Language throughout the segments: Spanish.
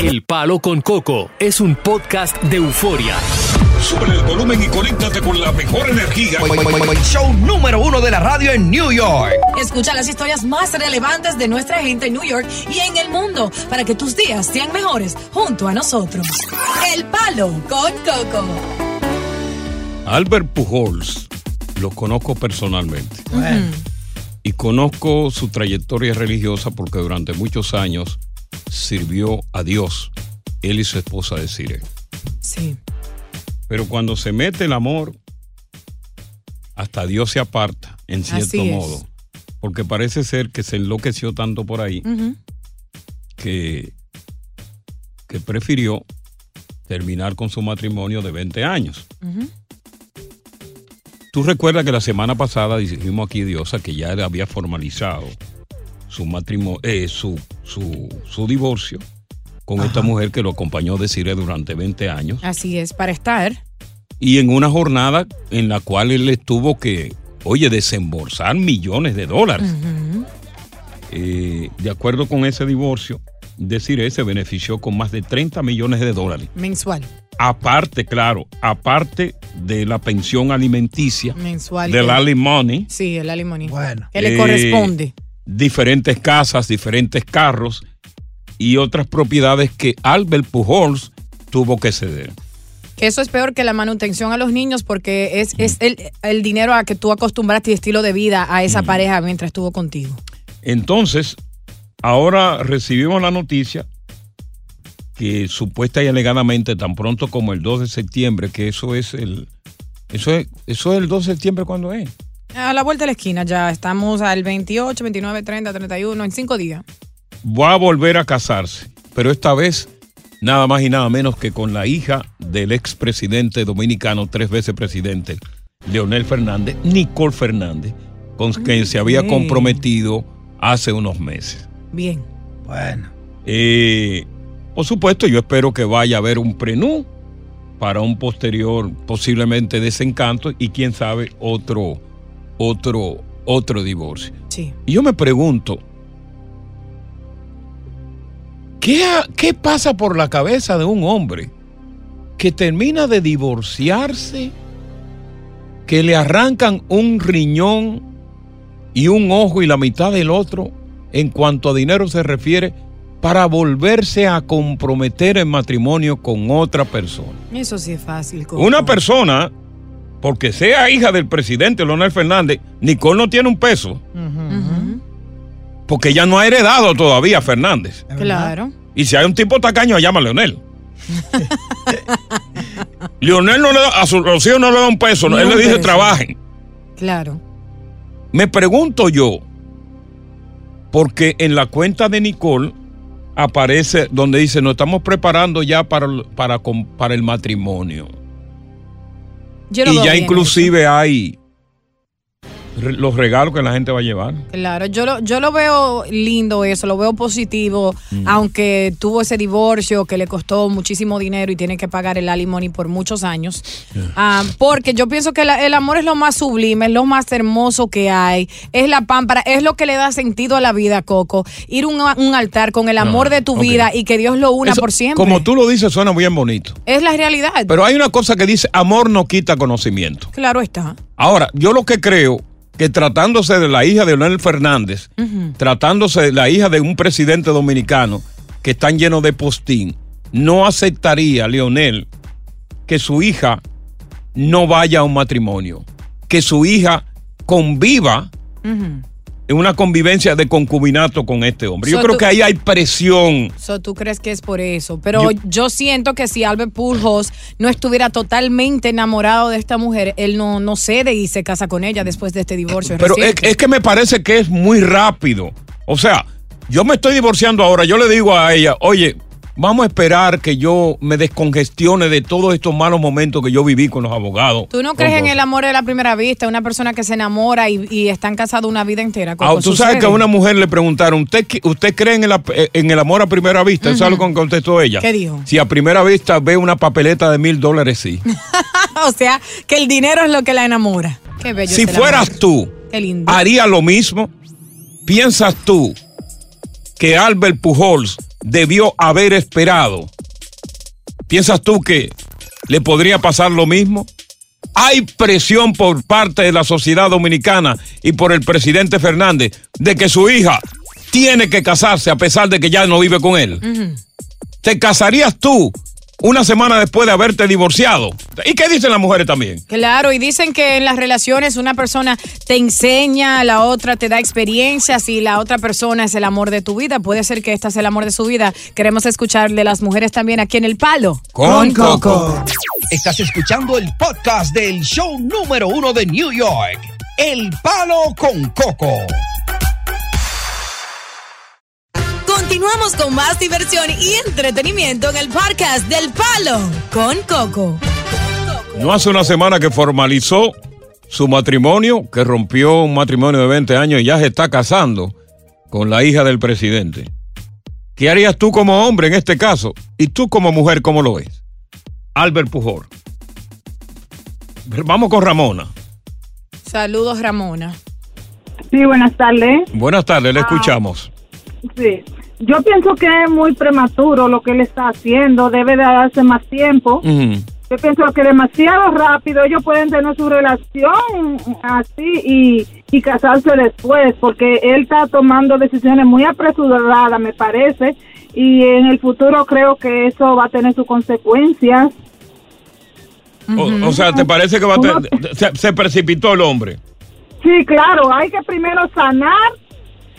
El Palo con Coco es un podcast de euforia. Sube el volumen y conéctate con la mejor energía. Show número uno de la radio en New York. Escucha las historias más relevantes de nuestra gente en New York y en el mundo para que tus días sean mejores junto a nosotros. El Palo con Coco. Albert Pujols lo conozco personalmente. Y conozco su trayectoria religiosa porque durante muchos años sirvió a Dios, él y su esposa de Sire. Sí. Pero cuando se mete el amor, hasta Dios se aparta, en cierto modo. Porque parece ser que se enloqueció tanto por ahí que, que prefirió terminar con su matrimonio de 20 años. Tú recuerdas que la semana pasada dijimos aquí, Diosa, que ya había formalizado su matrimonio, eh, su, su, su divorcio con esta mujer que lo acompañó de Cire durante 20 años. Así es, para estar. Y en una jornada en la cual él le tuvo que, oye, desembolsar millones de dólares. Eh, de acuerdo con ese divorcio, Desiree se benefició con más de 30 millones de dólares. Mensual. Aparte, claro, aparte de la pensión alimenticia, Mensual. del alimony, Sí, el alimony. Bueno. Que le Eh, corresponde. Diferentes casas, diferentes carros y otras propiedades que Albert Pujols tuvo que ceder. Que eso es peor que la manutención a los niños porque es, es el, el dinero a que tú acostumbraste y estilo de vida a esa pareja mientras estuvo contigo. Entonces, ahora recibimos la noticia que supuesta y alegadamente tan pronto como el 2 de septiembre, que eso es el eso es eso es el 2 de septiembre cuando es. A la vuelta de la esquina ya estamos al 28, 29, 30, 31, en cinco días. Va a volver a casarse, pero esta vez nada más y nada menos que con la hija del expresidente dominicano, tres veces presidente, Leonel Fernández, Nicole Fernández, con quien se había comprometido hace unos meses. Bien. Bueno. Eh, por supuesto, yo espero que vaya a haber un prenú para un posterior, posiblemente desencanto y quién sabe otro, otro, otro divorcio. Sí. Y yo me pregunto, ¿qué, ¿qué pasa por la cabeza de un hombre que termina de divorciarse, que le arrancan un riñón y un ojo y la mitad del otro en cuanto a dinero se refiere, para volverse a comprometer en matrimonio con otra persona? Eso sí es fácil. Coco. Una persona, porque sea hija del presidente Leonel Fernández, Nicole no tiene un peso porque ella no ha heredado todavía a Fernández. Claro. Y si hay un tipo tacaño, llama a Leonel. Leonel no le da, a sus hijos no le da un peso, él un le dice peso. trabajen. Claro. Me pregunto yo, porque en la cuenta de Nicole aparece donde dice, nos estamos preparando ya para, para, para el matrimonio. Yo y ya inclusive hay los regalos que la gente va a llevar. Claro, yo lo, yo lo veo lindo eso, lo veo positivo, Mm. aunque tuvo ese divorcio que le costó muchísimo dinero y tiene que pagar el alimony por muchos años. Ah, porque yo pienso que la- el amor es lo más sublime, es lo más hermoso que hay, es la pámpara, es lo que le da sentido a la vida, Coco. Ir a un, un altar con el amor de tu vida y que Dios lo una Eso, por siempre. Como tú lo dices, suena bien bonito. Es la realidad. Pero hay una cosa que dice, amor no quita conocimiento. claro está. Ahora, yo lo que creo que tratándose de la hija de Leonel Fernández, tratándose de la hija de un presidente dominicano que están llenos de postín, no aceptaría Leonel que su hija no vaya a un matrimonio, que su hija conviva una convivencia de concubinato con este hombre. Yo creo tú- que ahí hay presión. So, ¿Tú crees que es por eso? Pero yo, siento que si Albert Pujols no estuviera totalmente enamorado de esta mujer, él no, no cede y se casa con ella después de este divorcio. Pero es que me parece que es muy rápido. O sea, yo me estoy divorciando ahora, yo le digo a ella, oye, vamos a esperar que yo me descongestione de todos estos malos momentos que yo viví con los abogados. ¿Tú no crees en el amor de la primera vista? Una persona que se enamora y, y están casados una vida entera. Ah, tú sabes que a una mujer le preguntaron, ¿usted, usted cree en el, ap- eh, en el amor a primera vista? ¿Eso es lo que contestó ella? ¿Qué dijo? Si a primera vista ve una papeleta de mil dólares, sí. o sea, que el dinero es lo que la enamora. Qué bello. si fueras amor. tú. ¿haría lo mismo? ¿Piensas tú que Albert Pujols debió haber esperado. ¿Piensas tú que le podría pasar lo mismo? Hay presión por parte de la sociedad dominicana y por el presidente Fernández de que su hija tiene que casarse a pesar de que ya no vive con él. ¿Te casarías tú una semana después de haberte divorciado? ¿Y qué dicen las mujeres también? Claro, y dicen que en las relaciones una persona te enseña, la otra te da experiencias y la otra persona es el amor de tu vida. Puede ser que esta sea el amor de su vida. Queremos escuchar de las mujeres también aquí en El Palo. Con Coco. Estás escuchando el podcast del show número uno de New York, El Palo con Coco. Continuamos con más diversión y entretenimiento en el podcast del Palo con Coco. No hace una semana que formalizó su matrimonio, que rompió un matrimonio de 20 años y ya se está casando con la hija del presidente. ¿Qué harías tú como hombre en este caso? Y tú como mujer, ¿cómo lo ves? Albert Pujol. Vamos con Ramona. Saludos, Ramona. Sí, buenas tardes. Buenas tardes, le escuchamos. Sí. Yo pienso que es muy prematuro lo que él está haciendo, debe de darse más tiempo. Yo pienso que demasiado rápido ellos pueden tener su relación así y, y casarse después, porque él está tomando decisiones muy apresuradas, me parece, y en el futuro creo que eso va a tener sus consecuencias. o, o sea, ¿te parece que va a Uno- te- se, se precipitó el hombre? Sí, claro, hay que primero sanar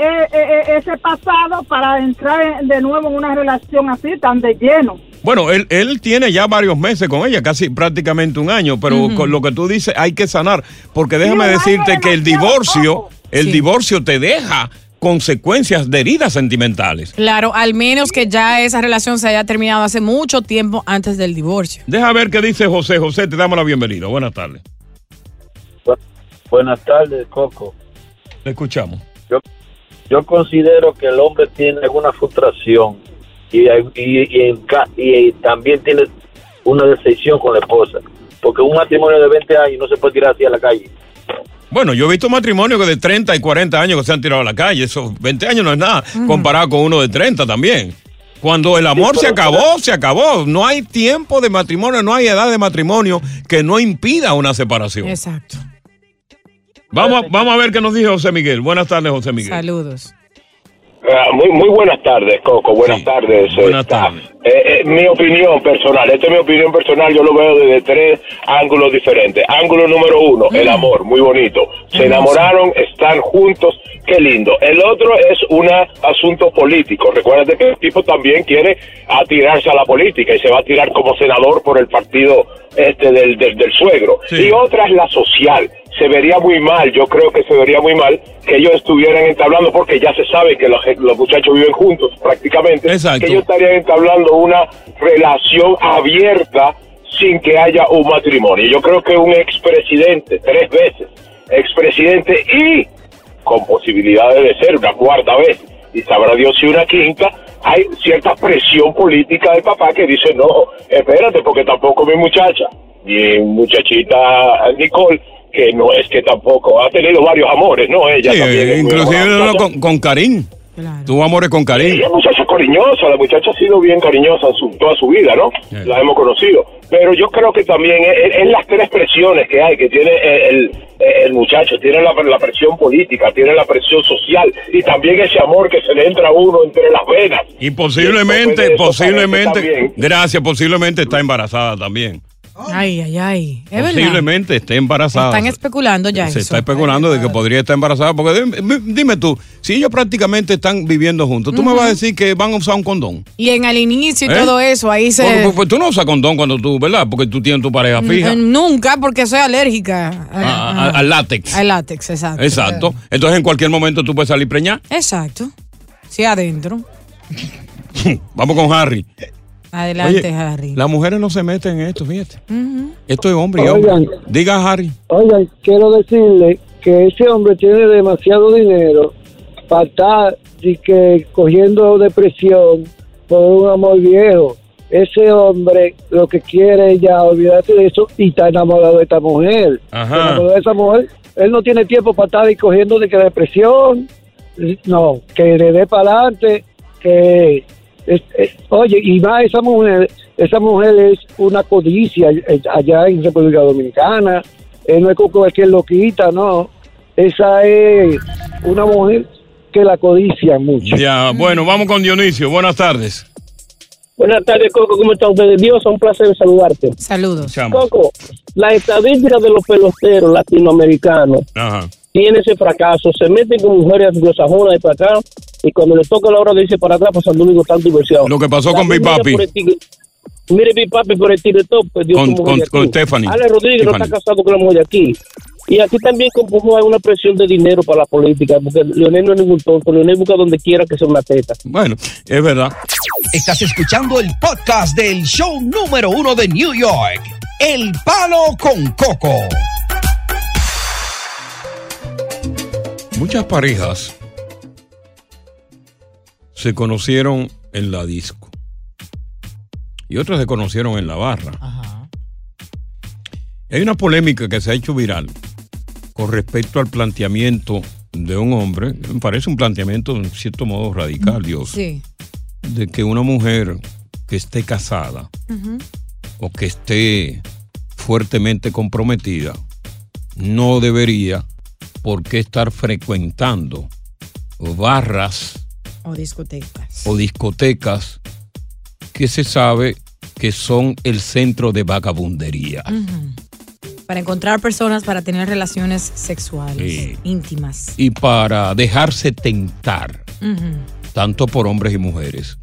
eh, eh, eh, ese pasado para entrar en- de nuevo en una relación así tan de lleno. Bueno, él, él tiene ya varios meses con ella, casi prácticamente un año, pero con lo que tú dices hay que sanar, porque déjame decirte que el divorcio, poco. el Sí. divorcio te deja consecuencias de heridas sentimentales. Claro, al menos que ya esa relación se haya terminado hace mucho tiempo antes del divorcio. Deja ver qué dice José. José, te damos la bienvenida. Buenas tardes. Buenas tardes, Coco. Le escuchamos. Yo considero que el hombre tiene alguna frustración y, y, y en ca- y también tiene una decepción con la esposa. Porque un matrimonio de 20 años no se puede tirar así a la calle. Bueno, yo he visto matrimonios que de 30 y 40 años que se han tirado a la calle. Esos 20 años no es nada, comparado con uno de 30 también. Cuando el amor Sí, se acabó, se acabó. No hay tiempo de matrimonio, no hay edad de matrimonio que no impida una separación. Exacto. Vamos, a- vamos a ver qué nos dice José Miguel. Buenas tardes, José Miguel. Saludos. Ah, muy, muy buenas tardes, Coco. Buenas Sí. tardes. Buenas staff. tardes. Eh, eh, mi opinión personal, esta es mi opinión personal, yo lo veo desde tres ángulos diferentes. Ángulo número uno, el amor, muy bonito. Se enamoraron, están juntos, qué lindo. El otro es un asunto político. Recuérdate que el tipo también quiere atirarse a la política y se va a tirar como senador por el partido este del, del, del suegro. Sí. Y otra es la social. Se vería muy mal, yo creo que se vería muy mal que ellos estuvieran entablando, porque ya se sabe que los, los muchachos viven juntos prácticamente, Exacto. que ellos estarían entablando una relación abierta sin que haya un matrimonio. Yo creo que un expresidente, tres veces, expresidente y con posibilidades de ser una cuarta vez, y sabrá Dios si una quinta, hay cierta presión política del papá que dice, no, espérate, porque tampoco mi muchacha, mi muchachita Nicole, que no es que tampoco, ha tenido varios amores, ¿no? Ella Sí, también. inclusive no, con, con Karim. Claro. Tuvo amores con Karim. Ella es muchacha cariñosa, la muchacha ha sido bien cariñosa su- toda su vida, ¿no? Sí. La hemos conocido. Pero yo creo que también es, es las tres presiones que hay, que tiene el, el muchacho, tiene la, la presión política, tiene la presión social y también ese amor que se le entra a uno entre las venas. Y posiblemente, posiblemente, gracias, posiblemente está embarazada también. Ay, ay, ay. Es verdad. Posiblemente esté embarazada. Están especulando ya Se eso. está especulando de que podría estar embarazada. Porque dime, dime tú, si ellos prácticamente están viviendo juntos, tú me vas a decir que van a usar un condón. Y en el inicio y ¿Eh? todo eso, ahí se... Porque, pues, tú no usas condón cuando tú, ¿verdad? Porque tú tienes tu pareja fija. Eh, Nunca, porque soy alérgica a- a- a- al látex. al látex, exacto. Exacto. Entonces en cualquier momento tú puedes salir preñada. Exacto. Sí, adentro. Vamos con Harry. Adelante, Oye, Harry. Las mujeres no se meten en esto, fíjate. Esto es hombre y Oigan. hombre. Diga Harry. Oigan, quiero decirle que ese hombre tiene demasiado dinero para estar y que cogiendo depresión por un amor viejo. Ese hombre lo que quiere es ya olvidarse de eso y está enamorado de esta mujer. Ajá. Enamorado de esa mujer. Él no tiene tiempo para estar ahí cogiendo de que depresión. No, que le dé para adelante, que Es- es- oye, y va esa mujer, esa mujer es una codicia eh, allá en República Dominicana. Eh, no es como que es loquita, no. Esa es una mujer que la codicia mucho. Ya, bueno, vamos con Dionisio. Buenas tardes. Buenas tardes, Coco. ¿Cómo están ustedes? Dios, un placer saludarte. Saludos. Coco, la estadística de los peloteros latinoamericanos Ajá. tiene ese fracaso. Se meten con mujeres anglosajonas de para acá y cuando les toca la hora de irse para atrás, pasan lo único tan diversión. Lo que pasó con Big Papi. Mire, Big Papi por el tire top. Pues, Dios, Con- con- con Stephanie. Ale Rodríguez no está casado con la mujer de aquí. Y aquí también como hay una presión de dinero para la política, porque Leonel no es ningún tonto. Leonel busca donde quiera que sea una teta. Bueno, es verdad. Estás escuchando el podcast del show número uno de New York, El Palo con Coco. Muchas parejas se conocieron en la disco y otras se conocieron en la barra. Hay una polémica que se ha hecho viral con respecto al planteamiento de un hombre, me parece un planteamiento en cierto modo radical, Dios, Sí. de que una mujer que esté casada o que esté fuertemente comprometida no debería por qué estar frecuentando barras O discotecas. o discotecas que se sabe que son el centro de vagabundería. Para encontrar personas para tener relaciones sexuales Sí. íntimas. Y para dejarse tentar, tanto por hombres y mujeres.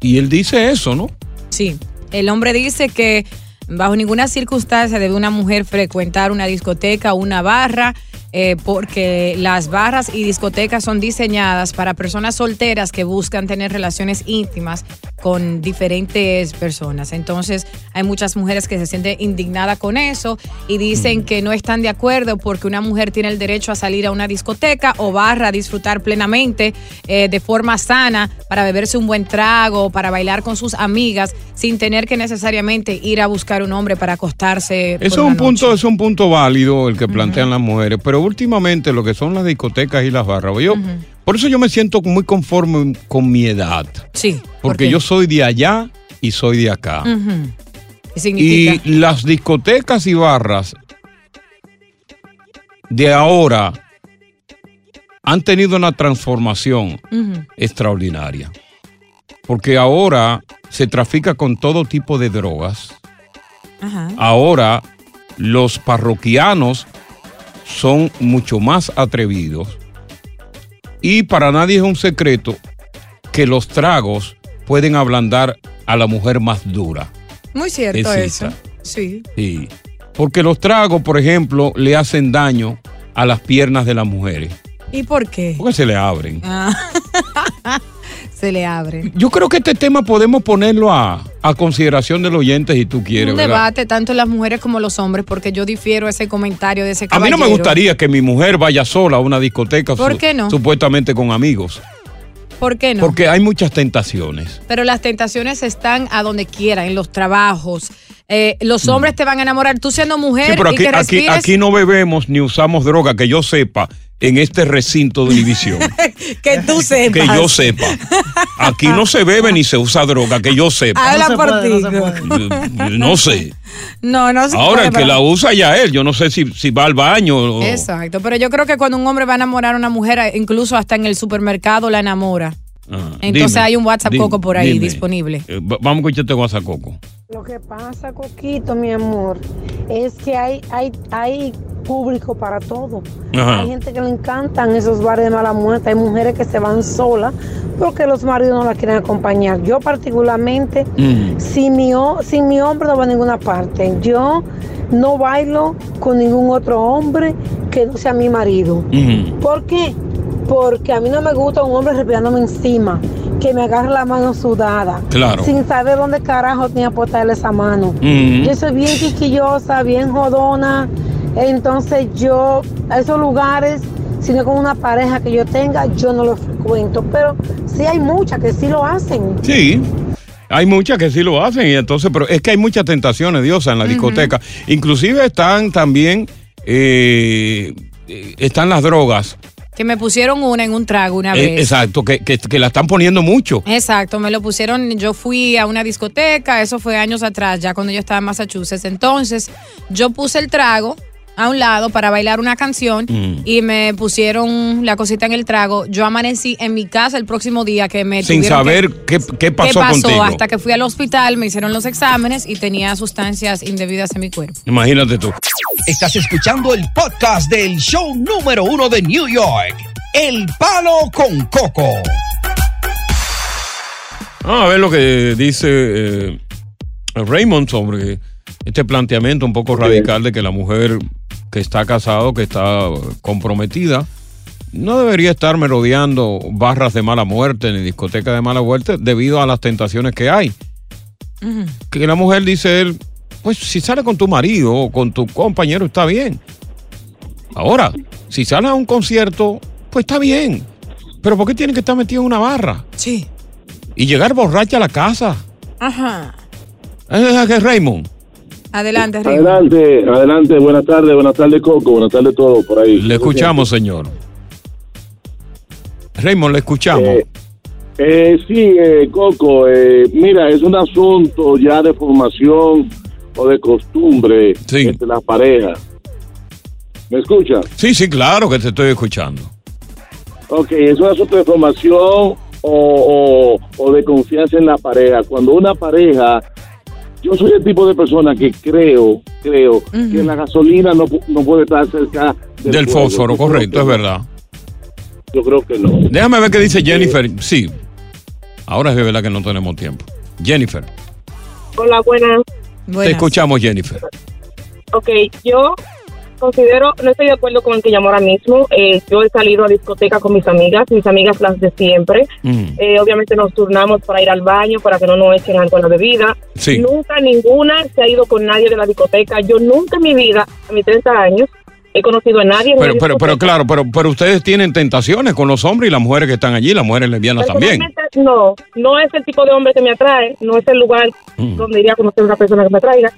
Y él dice eso, ¿no? Sí, el hombre dice que bajo ninguna circunstancia debe una mujer frecuentar una discoteca o una barra eh, porque las barras y discotecas son diseñadas para personas solteras que buscan tener relaciones íntimas con diferentes personas. Entonces hay muchas mujeres que se sienten indignadas con eso y dicen que no están de acuerdo porque una mujer tiene el derecho a salir a una discoteca o barra a disfrutar plenamente eh, de forma sana para beberse un buen trago, para bailar con sus amigas sin tener que necesariamente ir a buscar un hombre para acostarse. Eso es un noche. punto, es un punto válido el que plantean las mujeres, pero últimamente lo que son las discotecas y las barras, yo, por eso yo me siento muy conforme con mi edad, Sí. porque yo soy de allá y soy de acá. Ujú. ¿Qué significa? Y las discotecas y barras de ahora han tenido una transformación extraordinaria. Porque ahora se trafica con todo tipo de drogas. Ajá. Ahora los parroquianos son mucho más atrevidos. Y para nadie es un secreto que los tragos pueden ablandar a la mujer más dura. Muy cierto Es eso. Sí. Sí. Porque los tragos, por ejemplo, le hacen daño a las piernas de las mujeres. ¿Y por qué? Porque se le abren. Ah. Se le abre. Yo creo que este tema podemos ponerlo a, a consideración del oyente si tú quieres. un ¿verdad? debate tanto las mujeres como los hombres porque yo difiero ese comentario de ese A mí caballero. no me gustaría que mi mujer vaya sola a una discoteca ¿Por su- qué no? supuestamente con amigos. ¿Por qué no? Porque hay muchas tentaciones. Pero las tentaciones están a donde quiera, en los trabajos. Eh, los hombres te van a enamorar. Tú siendo mujer Mm. Sí, pero y aquí, que aquí, respires, aquí no bebemos ni usamos droga, que yo sepa, en este recinto de Univisión. que tú sepas. que yo sepa. Aquí no se bebe ni se usa droga, que yo sepa. Habla por ti. No sé. No, no se Ahora, puede, el que pero- la usa ya él. Yo no sé si, si va al baño. o- Exacto, pero yo creo que cuando un hombre va a enamorar a una mujer, incluso hasta en el supermercado la enamora. Ah, Entonces dime, hay un WhatsApp dime, Coco por ahí dime. disponible. Eh, va- vamos a escucharte WhatsApp Coco. Lo que pasa, Coquito, mi amor, es que hay, hay, hay público para todo. Ajá. Hay gente que le encantan esos bares de mala muerte. Hay mujeres que se van solas porque los maridos no la quieren acompañar. Yo particularmente, Mm. sin, mi, sin mi hombre no va a ninguna parte. Yo no bailo con ningún otro hombre que no sea mi marido. ¿Por qué? Porque a mí no me gusta un hombre respirándome encima, que me agarre la mano sudada, Claro. sin saber dónde carajo tenía que apostarle esa mano. Ujú. Yo soy bien quisquillosa, bien jodona, entonces yo a esos lugares, si no es con una pareja que yo tenga, yo no los frecuento, pero sí hay muchas que sí lo hacen. Sí. Hay muchas que sí lo hacen y entonces, pero es que hay muchas tentaciones, Diosa, en la discoteca. Inclusive están también, eh, eh, están las drogas Que me pusieron una en un trago una Eh, vez. exacto, que, que- que la están poniendo mucho. Exacto, me lo pusieron, yo fui a una discoteca, eso fue años atrás, ya cuando yo estaba en Massachusetts. Entonces, yo puse el trago a un lado para bailar una canción Mm. y me pusieron la cosita en el trago. Yo amanecí en mi casa el próximo día que me Sin saber que- qué, qué pasó, ¿Qué pasó? contigo. Hasta que fui al hospital, me hicieron los exámenes y tenía sustancias indebidas en mi cuerpo. Imagínate tú. Estás escuchando el podcast del show número uno de New York, El Palo con Coco. Vamos a ver lo que dice eh, Raymond sobre este planteamiento un poco radical de que la mujer que está casado, que está comprometida, no debería estar merodeando barras de mala muerte ni discotecas de mala muerte debido a las tentaciones que hay. Que la mujer dice él, pues si sale con tu marido o con tu compañero está bien. Ahora, si sale a un concierto, pues está bien. Pero ¿por qué tiene que estar metido en una barra? Sí. Y llegar borracha a la casa. Ajá. ¿Es que Raymond? Adelante, Raymond. Adelante, adelante, buenas tardes, buenas tardes Coco, buenas tardes todos por ahí. Le escuchamos, señor. Raymond, le escuchamos. Eh, eh, sí, eh, Coco, eh, mira, es un asunto ya de formación o de costumbre entre las parejas. ¿Me escucha? Sí, sí, claro que te estoy escuchando. Ok, es un asunto de formación o, o- o de confianza en la pareja. Cuando una pareja, yo soy el tipo de persona que creo, creo que la gasolina no, no puede estar cerca Del fósforo, correcto, es verdad. Yo creo que no. Déjame ver qué dice Jennifer. Sí. Ahora es de verdad que no tenemos tiempo. Jennifer, Hola, buenas. te escuchamos, Jennifer. Ok, yo considero, no estoy de acuerdo con el que llamó ahora mismo. Eh, yo he salido a discoteca con mis amigas, mis amigas las de siempre. Mm. Eh, obviamente nos turnamos para ir al baño, para que no nos echen algo a la bebida. Sí. Nunca ninguna se ha ido con nadie de la discoteca. Yo nunca en mi vida, a mis 30 años, he conocido a nadie. en Pero, pero, pero claro, pero, pero ustedes tienen tentaciones con los hombres y las mujeres que están allí, las mujeres lesbianas también. No, no es el tipo de hombre que me atrae, no es el lugar Mm. donde iría a conocer una persona que me atraiga.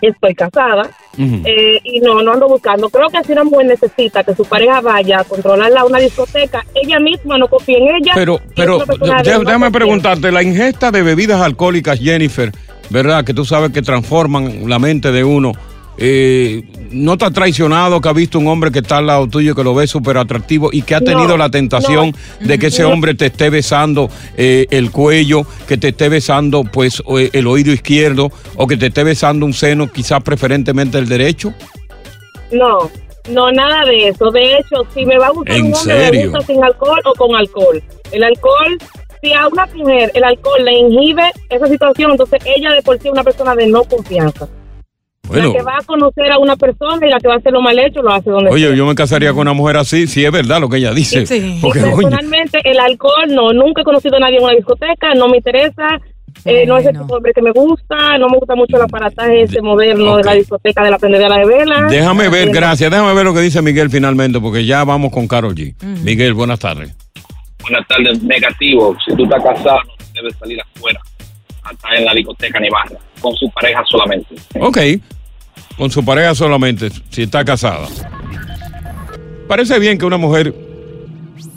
Estoy casada eh, y no, no ando buscando. Creo que si una mujer necesita que su pareja vaya a controlarla a una discoteca, ella misma no confía en ella. Pero, pero no déjame preguntarte, la ingesta de bebidas alcohólicas, Jennifer, ¿verdad? Que tú sabes que transforman la mente de uno. Eh, ¿No te ha traicionado que ha visto un hombre que está al lado tuyo, que lo ve súper atractivo y que ha No, tenido la tentación no. de que ese hombre te esté besando eh, el cuello, que te esté besando pues o- el oído izquierdo o que te esté besando un seno, quizás preferentemente el derecho? No, no, nada de eso. De hecho, si me va a gustar ¿En un hombre, serio? me gusta sin alcohol o con alcohol. El alcohol, si a una mujer el alcohol le inhibe esa situación, entonces ella de por sí es una persona de no confianza. Bueno, La que va a conocer a una persona y la que va a hacer lo mal hecho lo hace donde oye, sea. yo me casaría con una mujer así, si es verdad lo que ella dice. Porque, Y coño, personalmente, el alcohol no, nunca he conocido a nadie en una discoteca, no me interesa, eh, no es el tipo de hombre que me gusta, no me gusta mucho el aparataje ese moderno de la discoteca de la prendedera de vela. Déjame ver, gracias. Déjame ver lo que dice Miguel finalmente, porque ya vamos con Carol G. Miguel, buenas tardes. Buenas tardes, negativo. Si tú estás casado, no debes salir afuera, a estar en la discoteca ni barra, con su pareja solamente. Ok, con su pareja solamente, si está casada. Parece bien que una mujer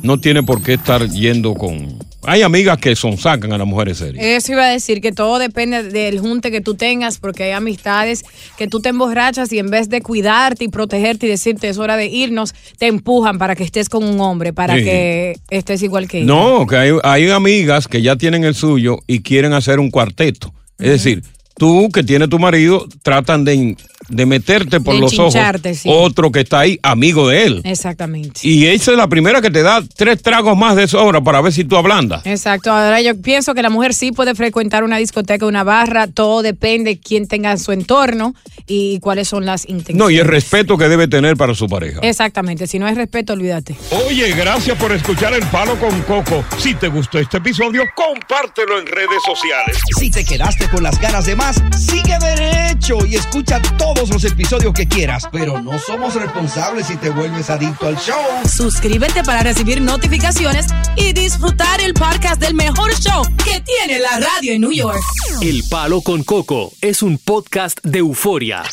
no tiene por qué estar yendo con... Hay amigas que son sacan a las mujeres serias. Eso iba a decir que todo depende del junte que tú tengas, porque hay amistades que tú te emborrachas y en vez de cuidarte y protegerte y decirte es hora de irnos, te empujan para que estés con un hombre, para Sí. que estés igual que ella. No, que hay, hay amigas que ya tienen el suyo y quieren hacer un cuarteto. Es decir, tú que tienes tu marido, tratan de, de meterte por De los ojos sí. otro que está ahí, amigo de él. Exactamente. Y esa es la primera que te da tres tragos más de sobra para ver si tú ablandas. Exacto. Ahora yo pienso que la mujer sí puede frecuentar una discoteca, una barra, todo depende de quién tenga en su entorno y cuáles son las intenciones. No, y el respeto que debe tener para su pareja. Exactamente. Si no hay respeto, olvídate. Oye, gracias por escuchar El Palo con Coco. Si te gustó este episodio, compártelo en redes sociales. Si te quedaste con las ganas de más, sigue derecho y escucha todos los episodios que quieras. Pero no somos responsables si te vuelves adicto al show. Suscríbete para recibir notificaciones y disfrutar el podcast del mejor show que tiene la radio en New York. El Palo con Coco es un podcast de euforia.